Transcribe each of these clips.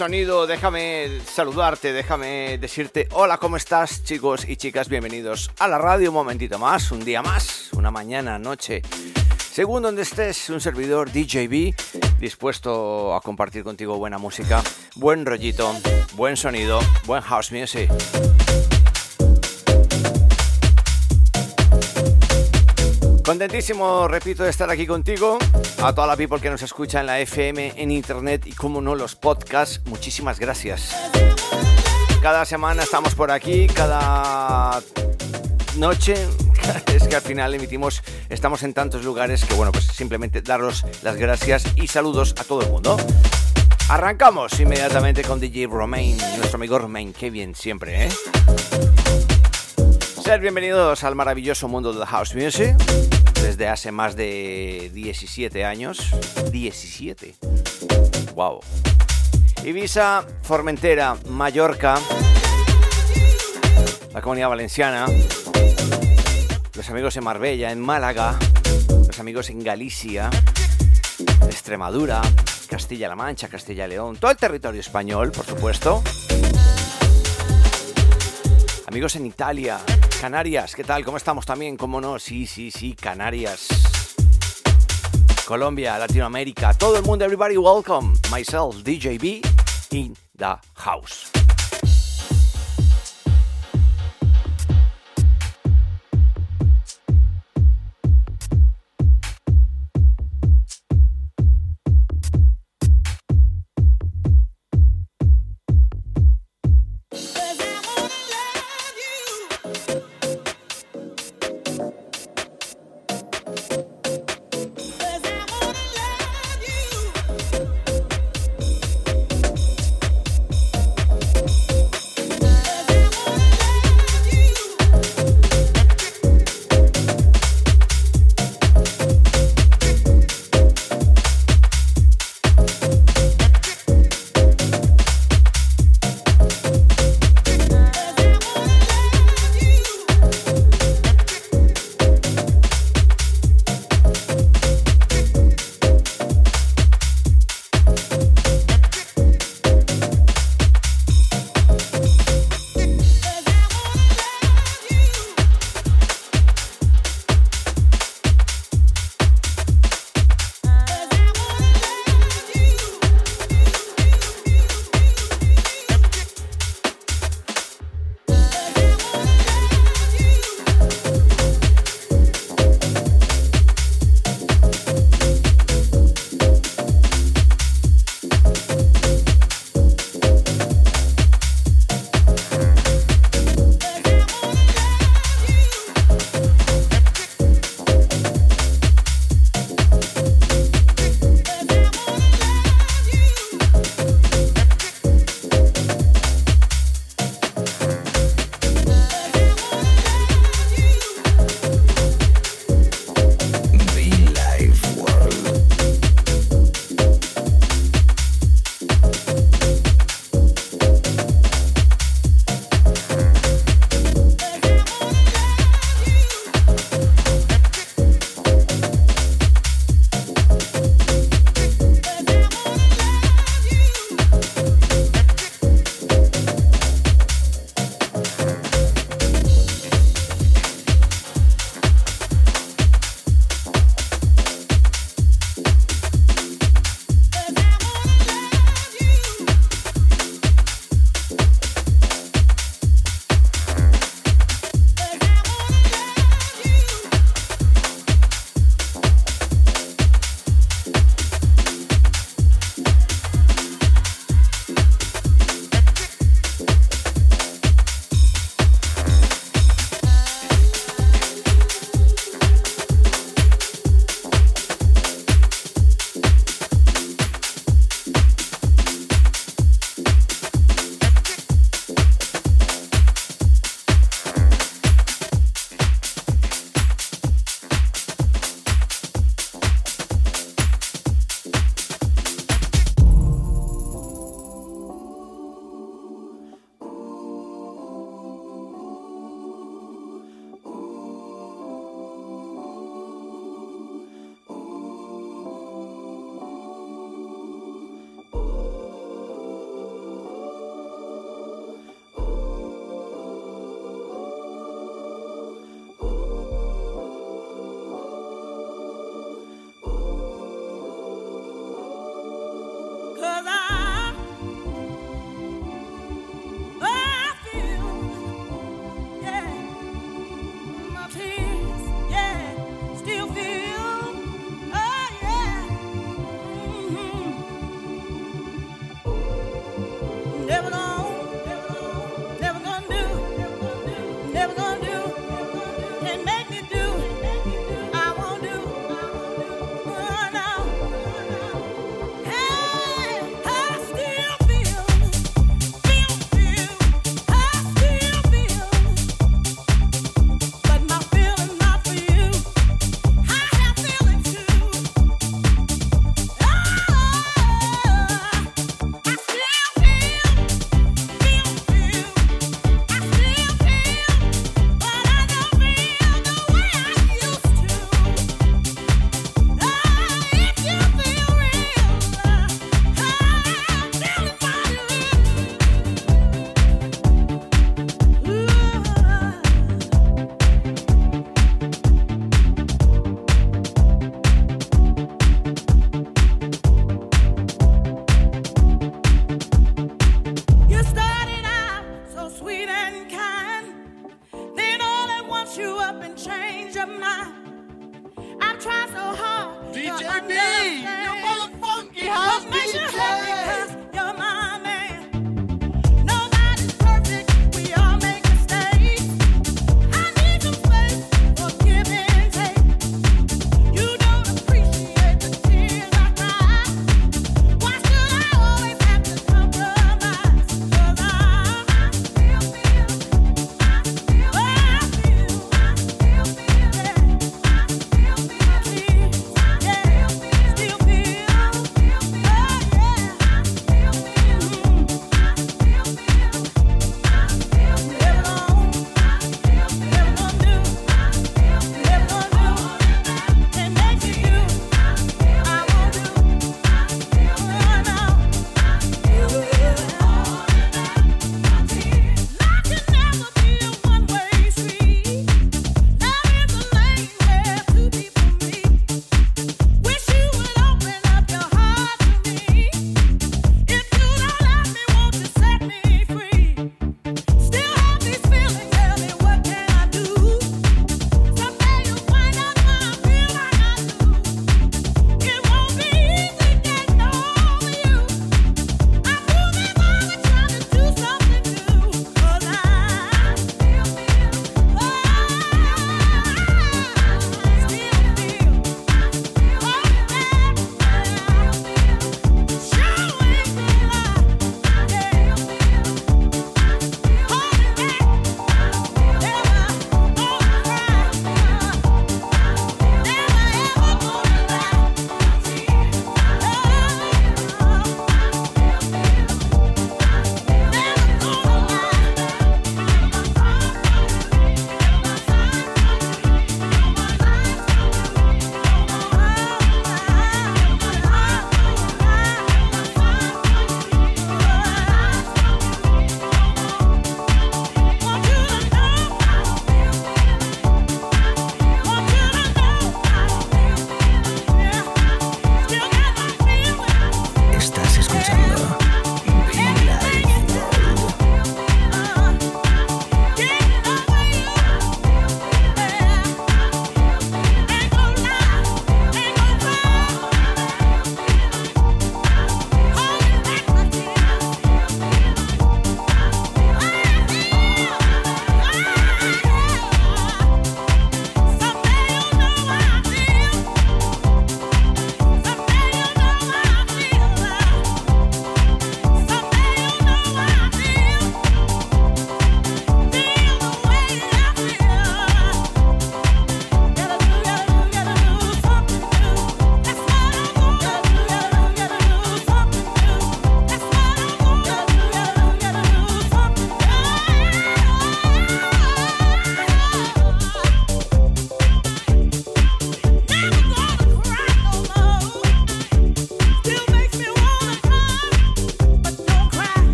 sonido déjame saludarte, déjame decirte hola, ¿cómo estás chicos y chicas? Bienvenidos a la radio un momentito más, un día más, una mañana, noche. Según donde estés, un servidor DJB dispuesto a compartir contigo buena música, buen rollito, buen sonido, buen house music. Contentísimo, repito, de estar aquí contigo. A toda la people que nos escucha en la FM, en internet y, como no, los podcasts, muchísimas gracias. Cada semana estamos por aquí, cada noche. Es que al final emitimos, estamos en tantos lugares que, bueno, pues simplemente daros las gracias y saludos a todo el mundo. Arrancamos inmediatamente con DJ Romain, nuestro amigo Romain, qué bien siempre, ¿eh? Ser bienvenidos al maravilloso mundo de la house music desde hace más de 17 años. 17. Wow. Ibiza, Formentera, Mallorca, la comunidad valenciana, los amigos en Marbella, en Málaga, los amigos en Galicia, Extremadura, Castilla-La Mancha, Castilla-León, todo el territorio español, por supuesto. Amigos en Italia, Canarias, ¿qué tal? ¿Cómo estamos también? ¿Cómo no? Sí, sí, sí, Canarias. Colombia, Latinoamérica, todo el mundo, everybody welcome. Myself, DJB, in the house.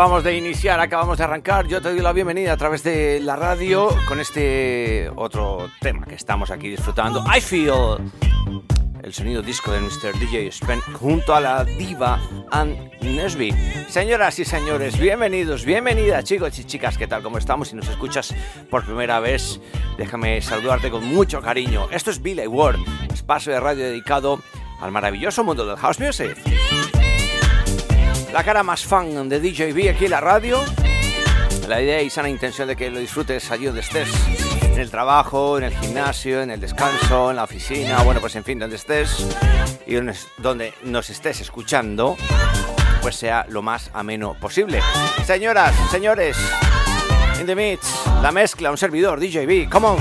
Acabamos de iniciar, acabamos de arrancar. Yo te doy la bienvenida a través de la radio con este otro tema que estamos aquí disfrutando. I Feel. El sonido disco de Mr. DJ Spen junto a la diva Ann Nesby. Señoras y señores, bienvenidos, bienvenidas chicos y chicas, ¿qué tal? ¿Cómo estamos? Si nos escuchas por primera vez, déjame saludarte con mucho cariño. Esto es Billy Ward, espacio de radio dedicado al maravilloso mundo del house music la cara más fan de DJB aquí en la radio. La idea y sana intención de que lo disfrutes allí donde estés. En el trabajo, en el gimnasio, en el descanso, en la oficina, bueno, pues en fin, donde estés y donde nos estés escuchando, pues sea lo más ameno posible. Señoras, señores, in the mix, la mezcla, un servidor, DJB, come on.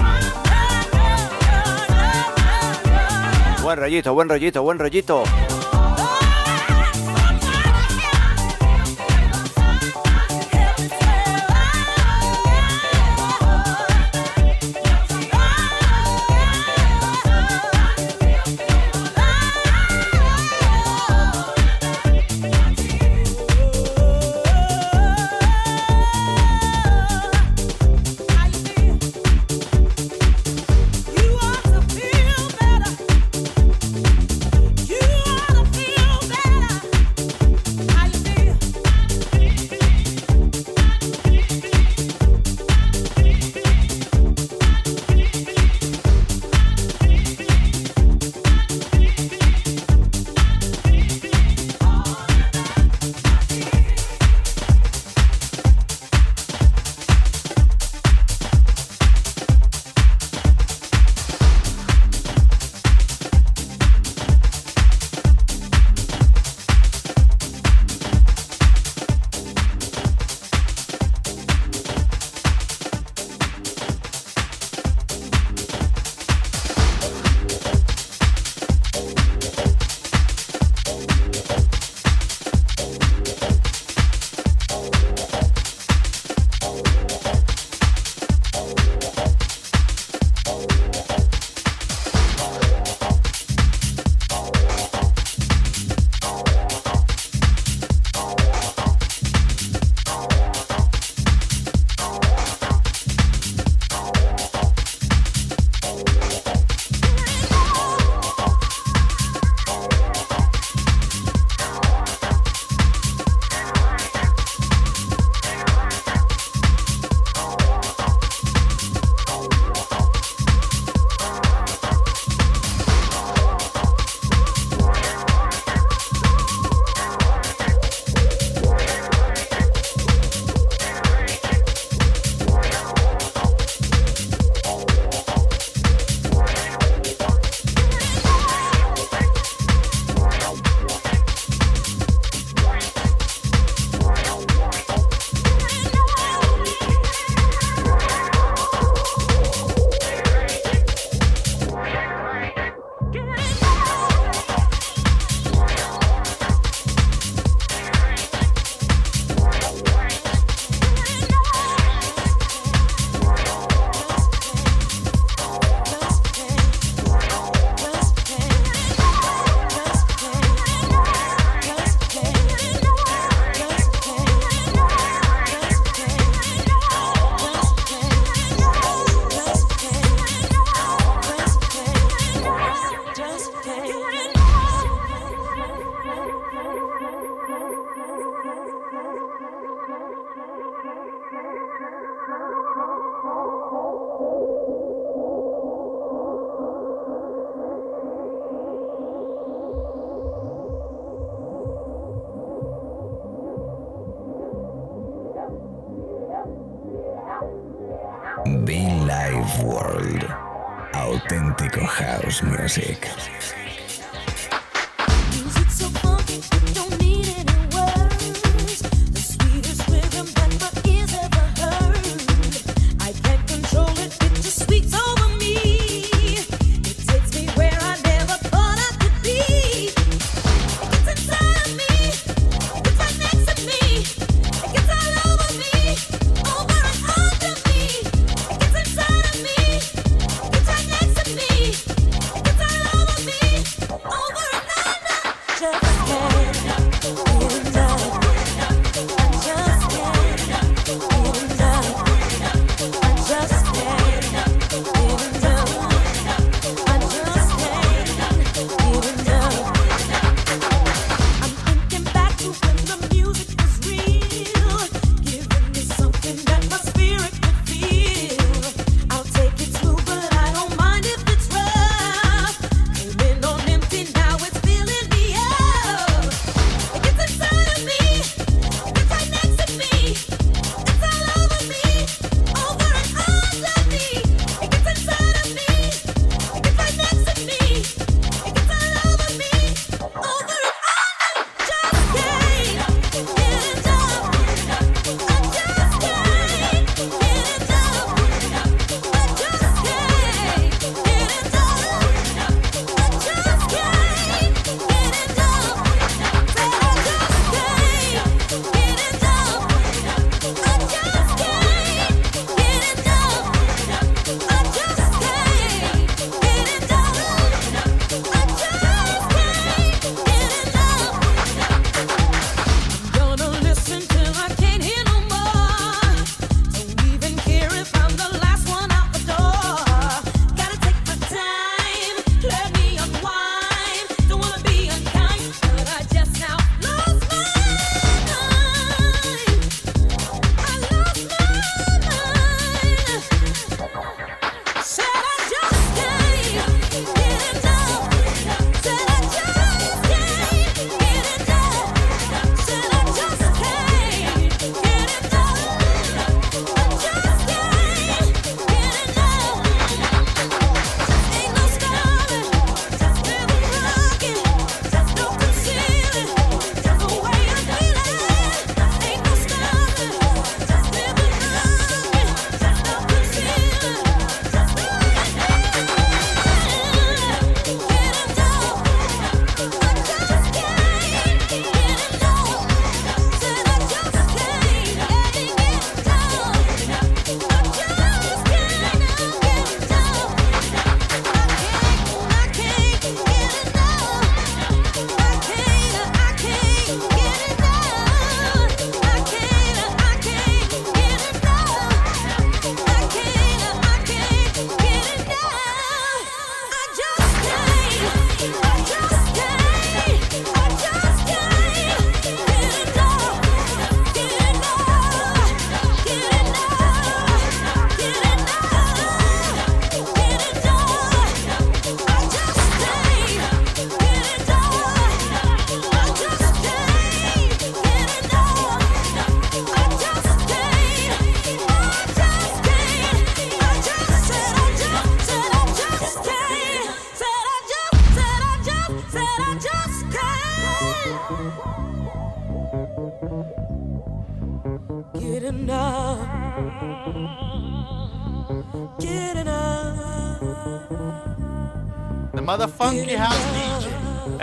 Buen rollito, buen rollito, buen rollito.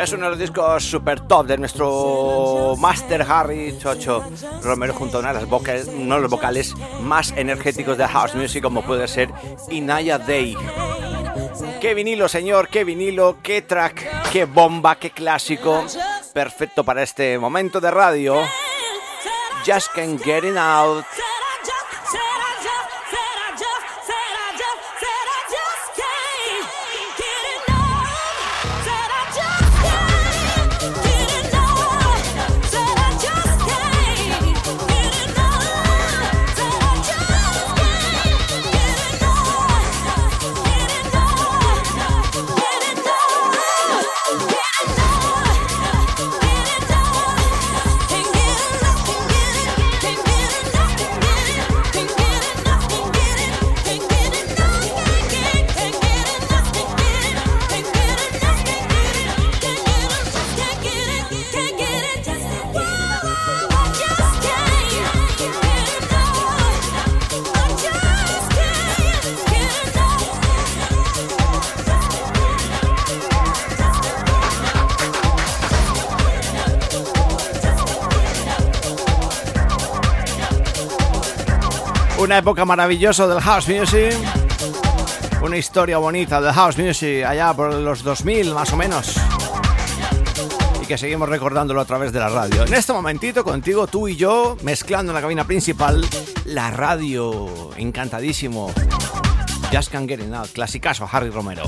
Es uno de los discos super top de nuestro Master Harry Chocho Romero junto a una de las vocales, uno de los vocales más energéticos de house music como puede ser Inaya Day. Qué vinilo, señor, qué vinilo, qué track, qué bomba, qué clásico. Perfecto para este momento de radio. Just Can't Get It Out. Una época maravillosa del house music. Una historia bonita del house music allá por los 2000 más o menos. Y que seguimos recordándolo a través de la radio. En este momentito contigo, tú y yo, mezclando en la cabina principal, la radio. Encantadísimo. Just Can't Get Enough, clasicazo Harry Romero.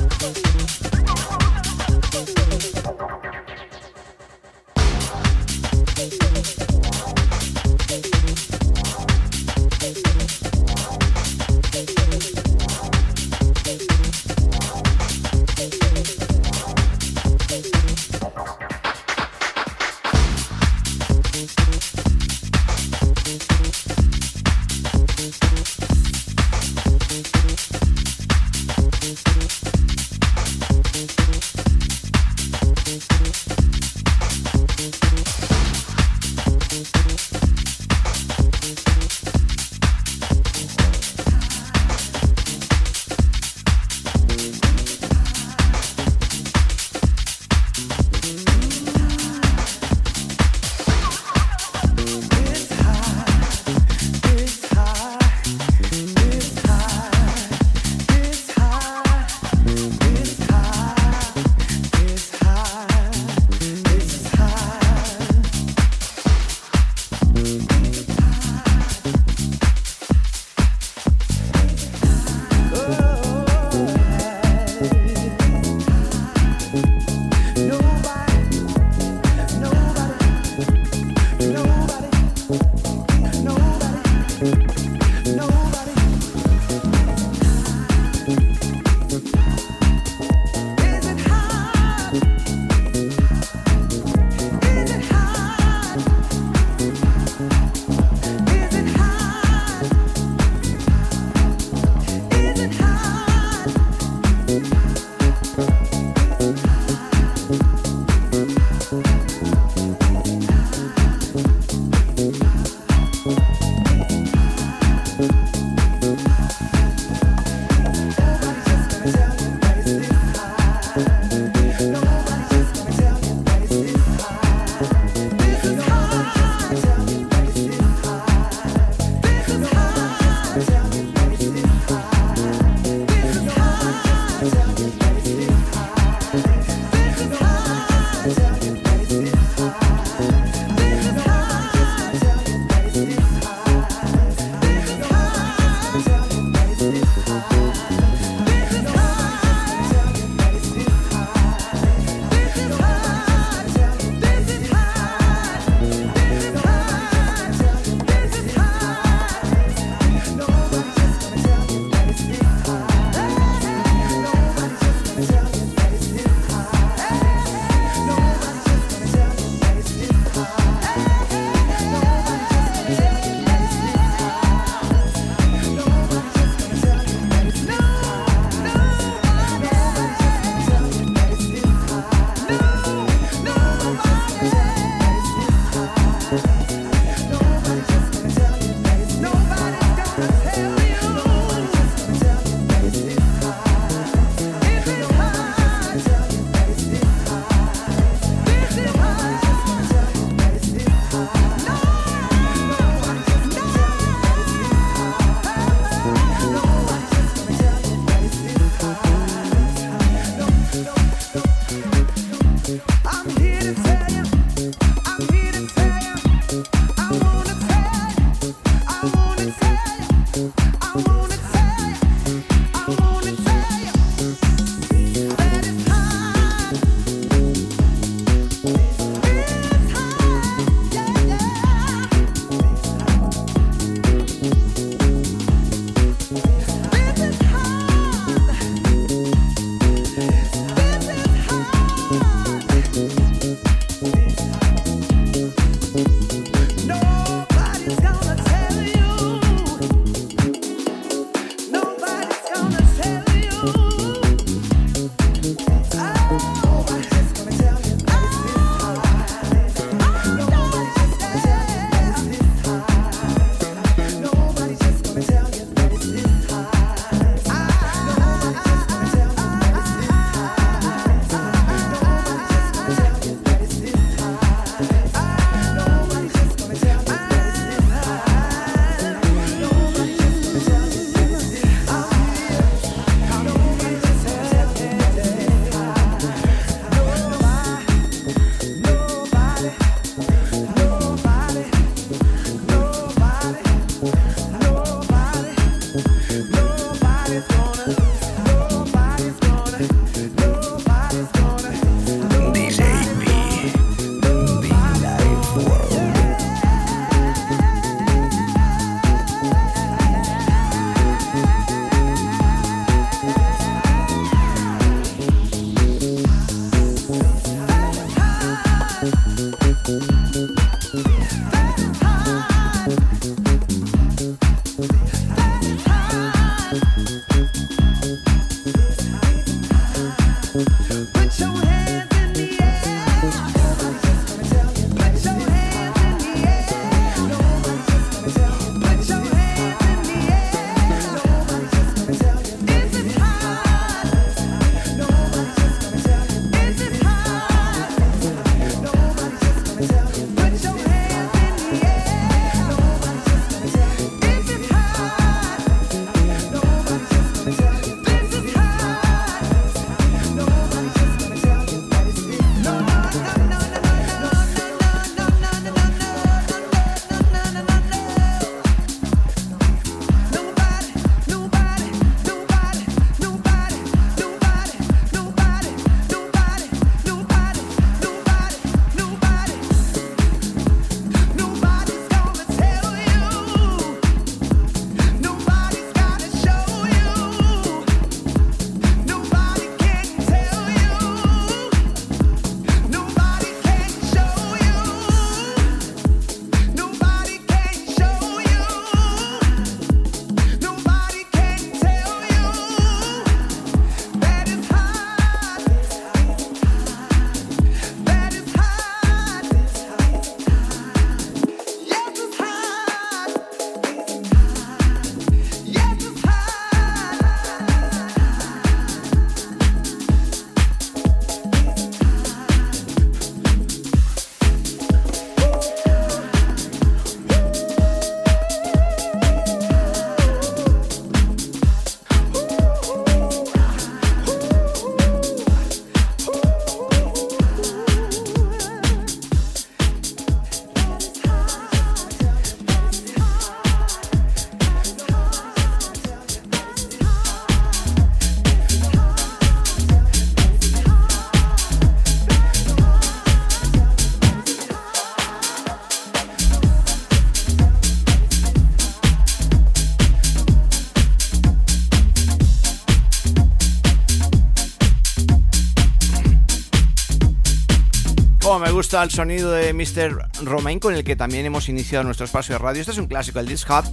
Gusta el sonido de Mr. Romain, con el que también hemos iniciado nuestro espacio de radio. Este es un clásico, el Disc Hut.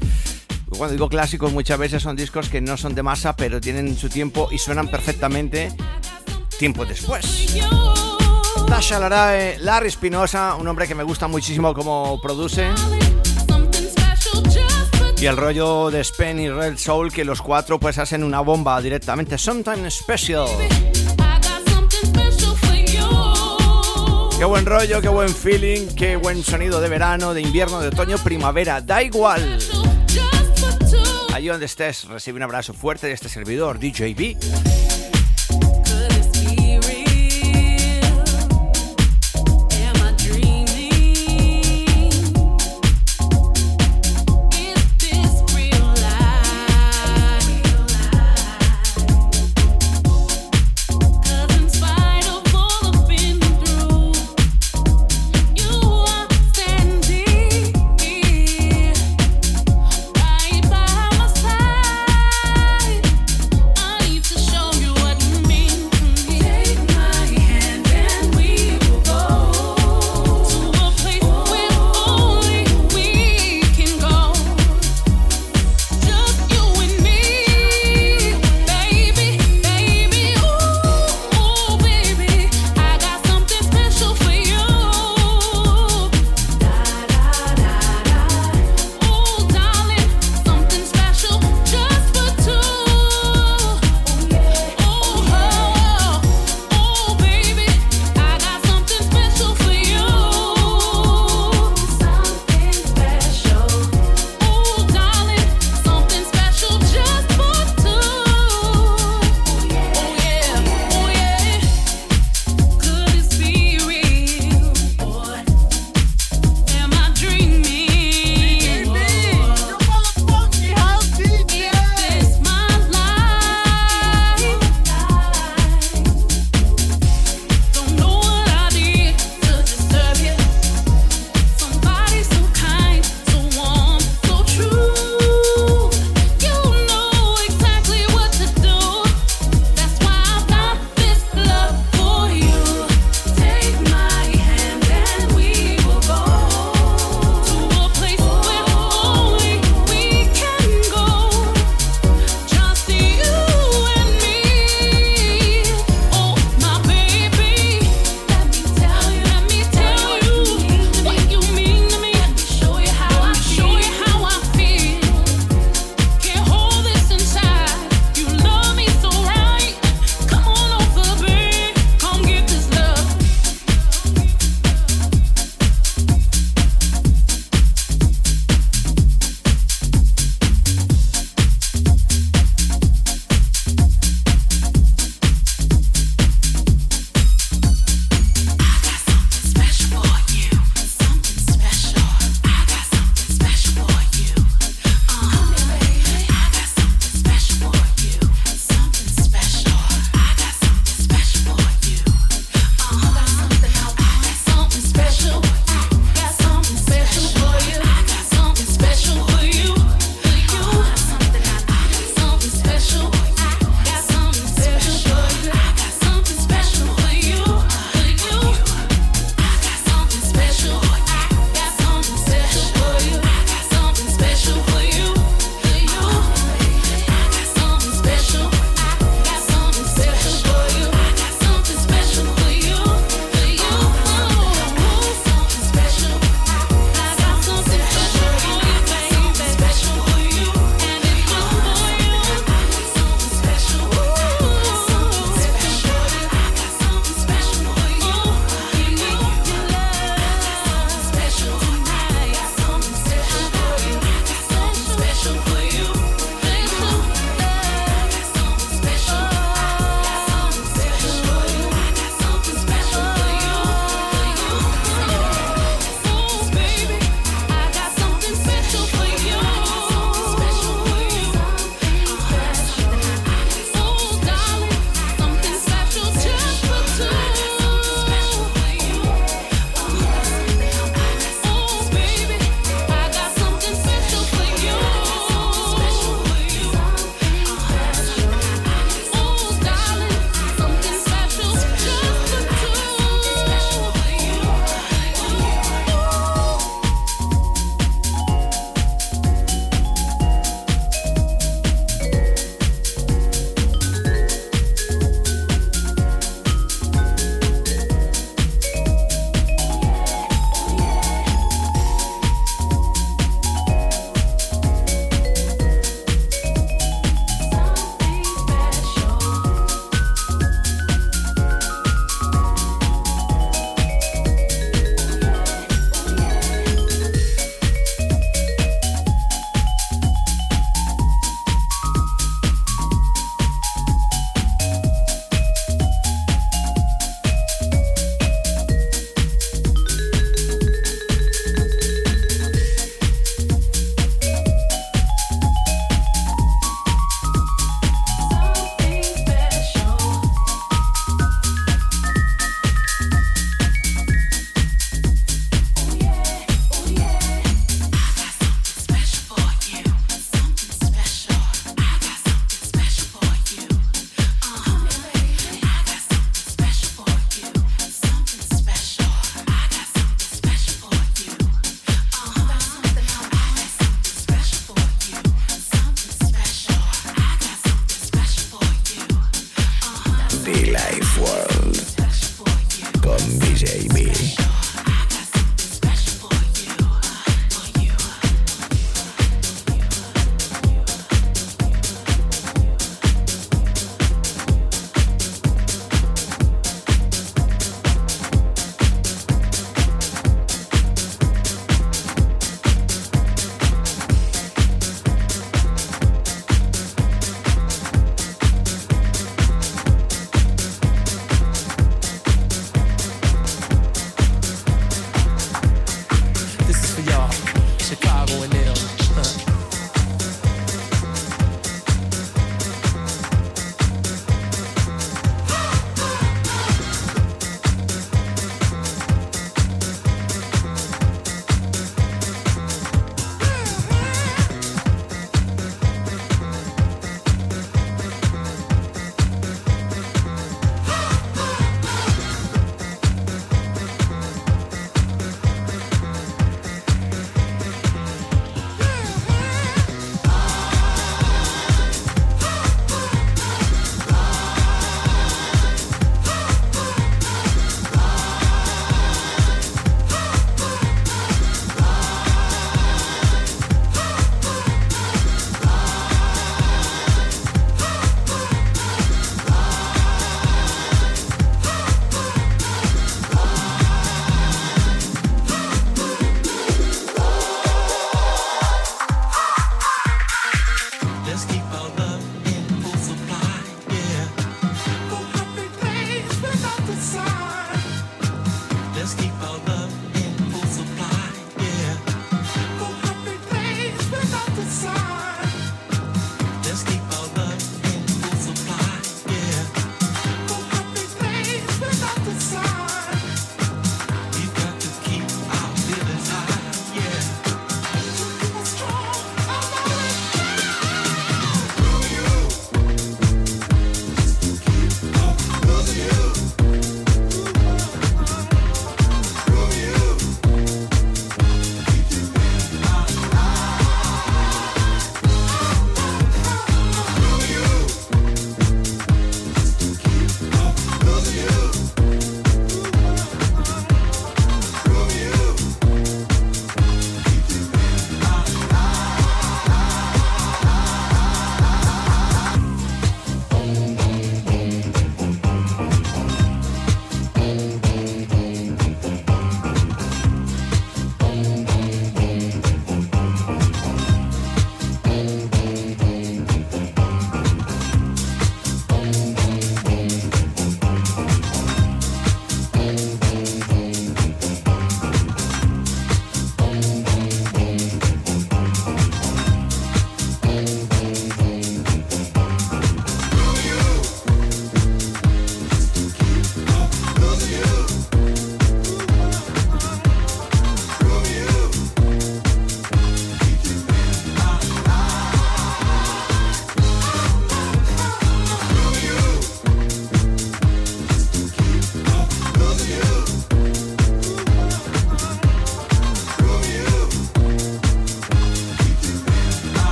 Cuando digo clásicos, muchas veces son discos que no son de masa, pero tienen su tiempo y suenan perfectamente tiempo después. Tasha Larae, Larry Spinoza, un hombre que me gusta muchísimo como produce. Y el rollo de Spen y Red Soul, que los cuatro pues hacen una bomba directamente. Sometimes Special. Qué buen rollo, qué buen feeling, qué buen sonido de verano, de invierno, de otoño, primavera, da igual. Allí donde estés, recibe un abrazo fuerte de este servidor, DJB.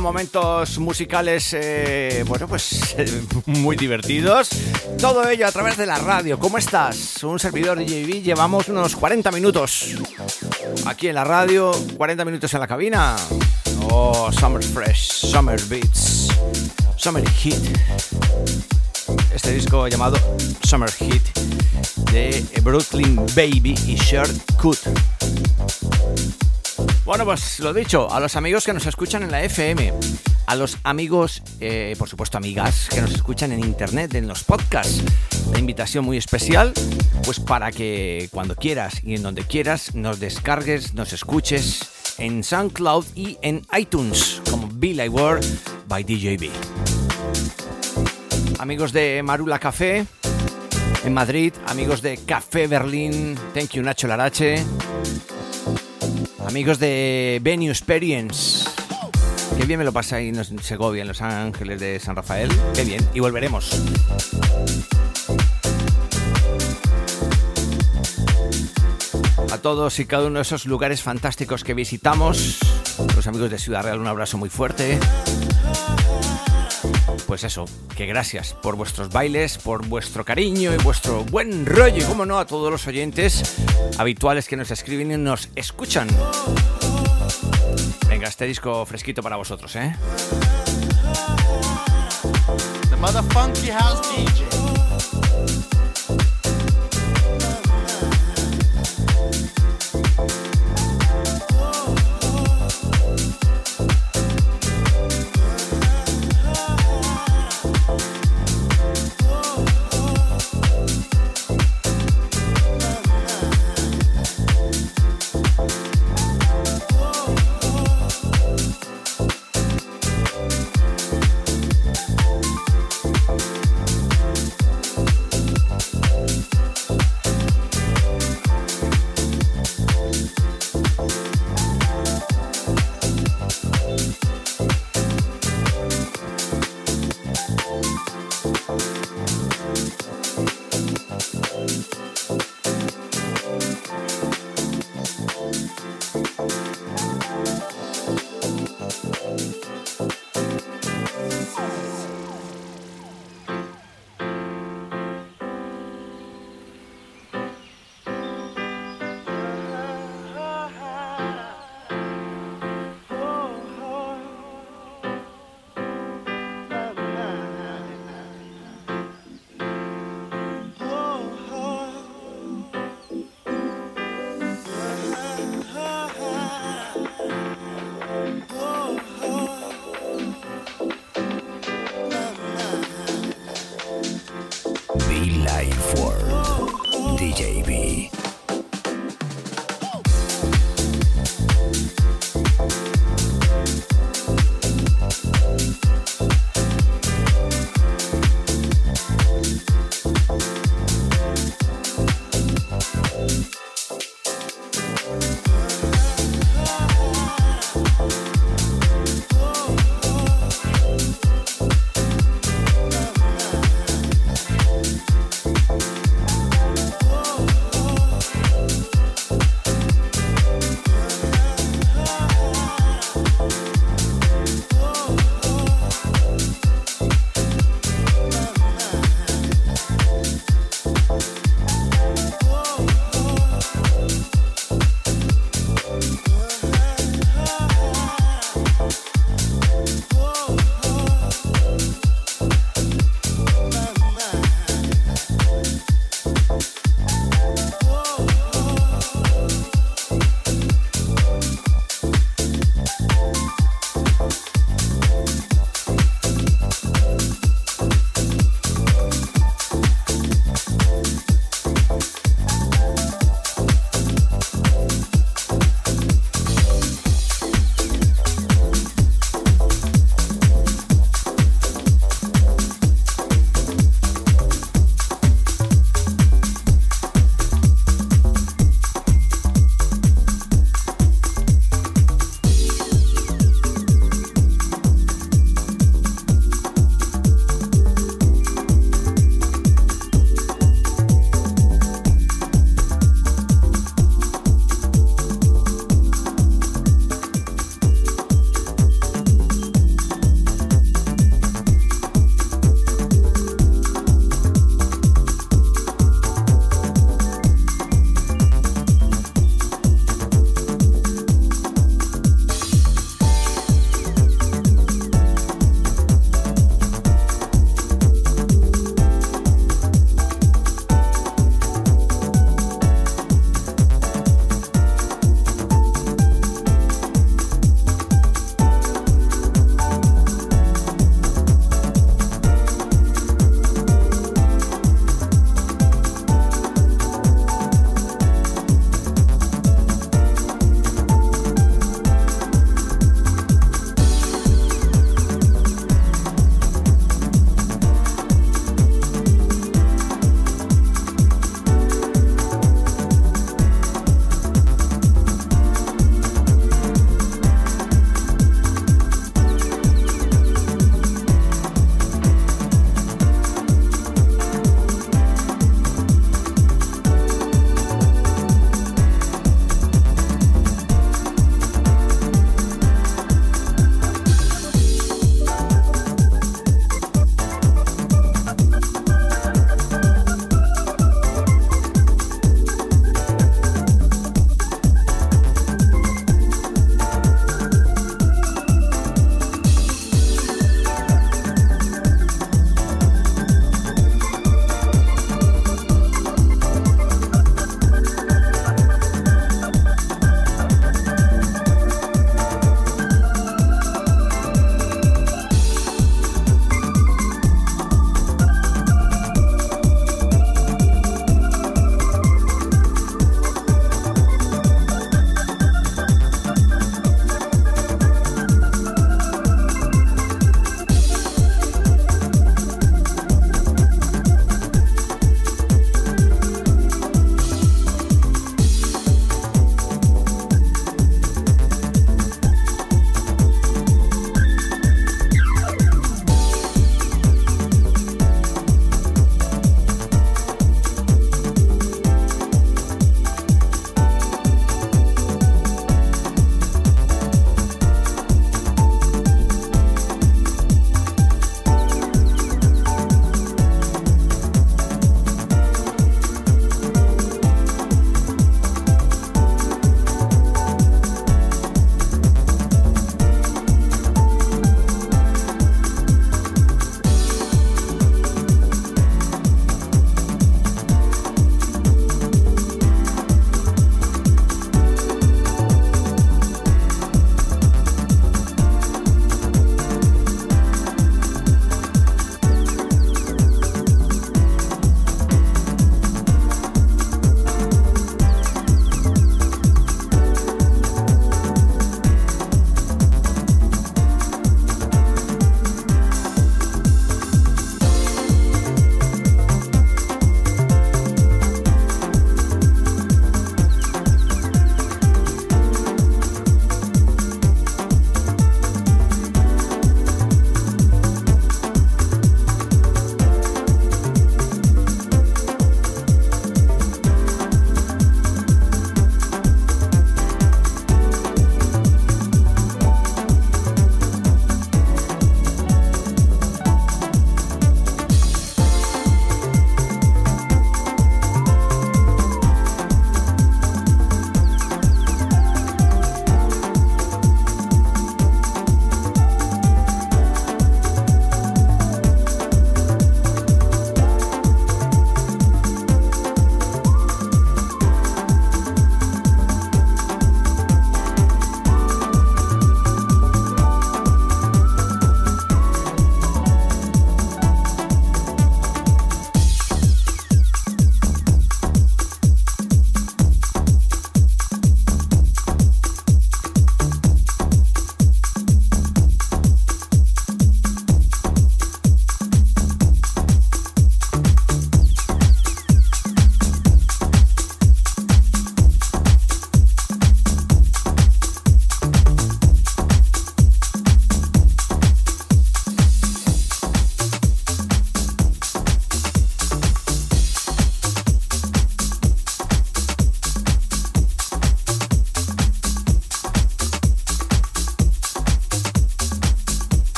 Momentos musicales, eh, bueno, pues muy divertidos. Todo ello a través de la radio. ¿Cómo estás? Un servidor DJB, llevamos unos 40 minutos aquí en la radio, 40 minutos en la cabina. Oh, Summer Fresh, Summer Beats, Summer Heat. Este disco llamado Summer Heat de Brooklyn Baby y Shirt Cut. Bueno, pues lo dicho, a los amigos que nos escuchan en la FM, a los amigos, eh, por supuesto amigas, que nos escuchan en internet, en los podcasts, la invitación muy especial, pues para que cuando quieras y en donde quieras nos descargues, nos escuches en SoundCloud y en iTunes como Be Like World by DJB. Amigos de Marula Café en Madrid, amigos de Café Berlín, thank you Nacho Larache Amigos de Venue Experience. Qué bien me lo pasé ahí en Segovia, en Los Ángeles de San Rafael. Qué bien. Y volveremos. A todos y cada uno de esos lugares fantásticos que visitamos. Los amigos de Ciudad Real, un abrazo muy fuerte. Pues eso, que gracias por vuestros bailes, por vuestro cariño y vuestro buen rollo. Y como no, a todos los oyentes habituales que nos escriben y nos escuchan. Venga, este disco fresquito para vosotros, ¿eh?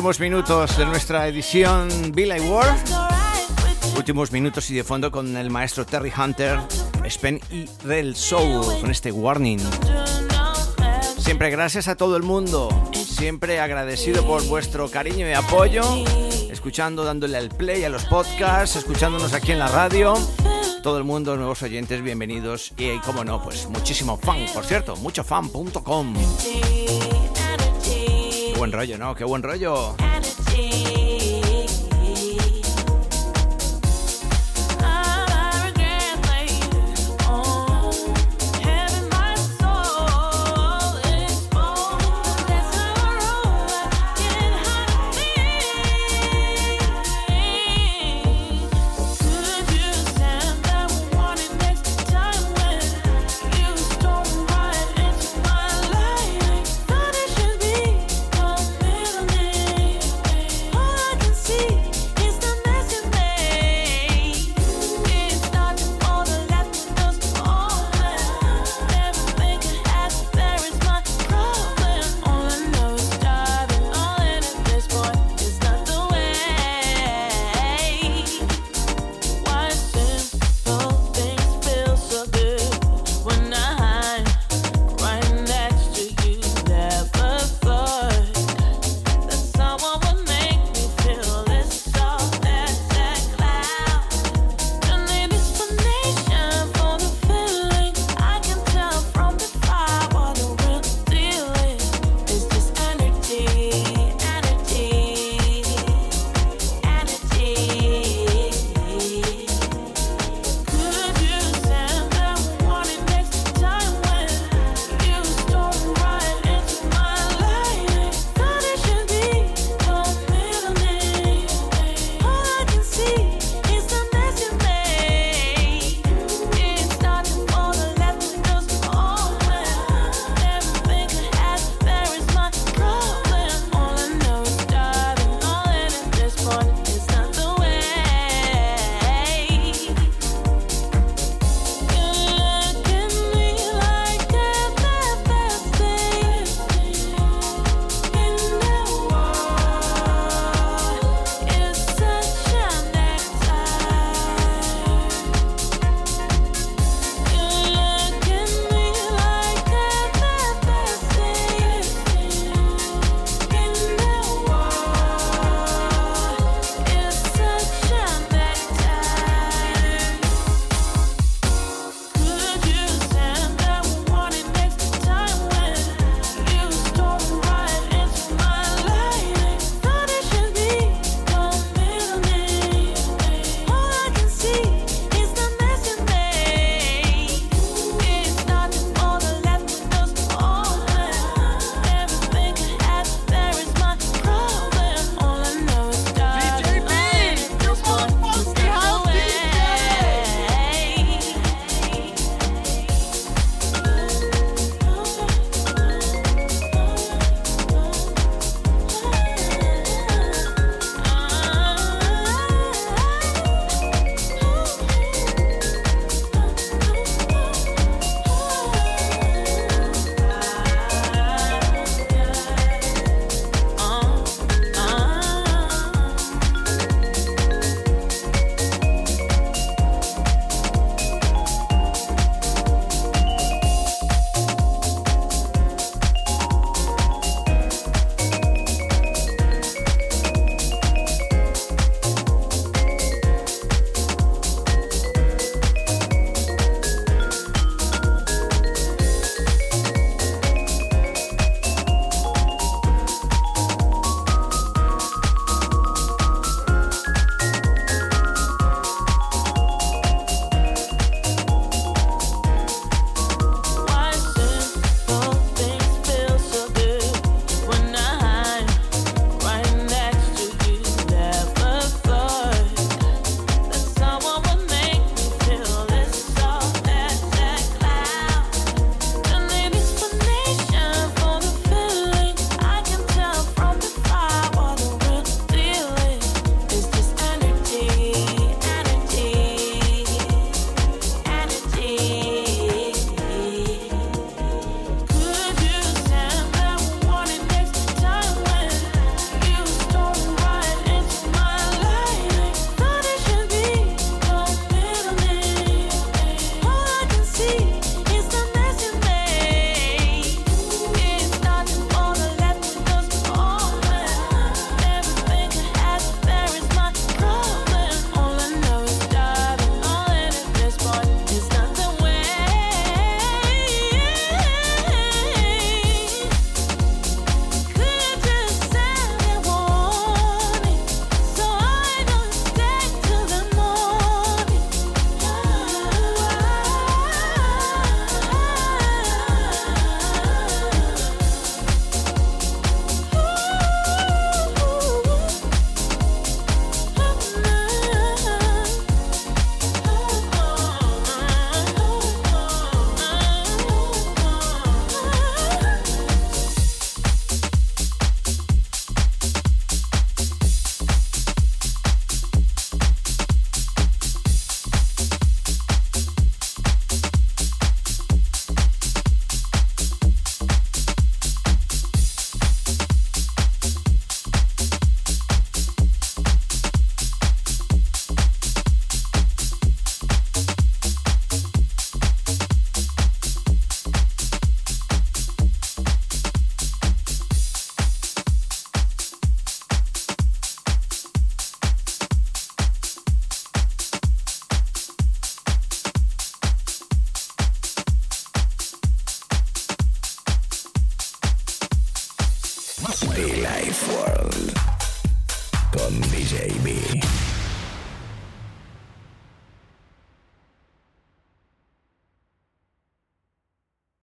Últimos minutos de nuestra edición Billy World. Últimos minutos y de fondo con el maestro Terry Hunter, Spen y Real Soul con este warning. Siempre gracias a todo el mundo. Siempre agradecido por vuestro cariño y apoyo. Escuchando, dándole al play a los podcasts, escuchándonos aquí en la radio. Todo el mundo, nuevos oyentes, bienvenidos. Y como no, pues muchísimo fan, por cierto, muchofan.com buen rollo, ¿no? Qué buen rollo.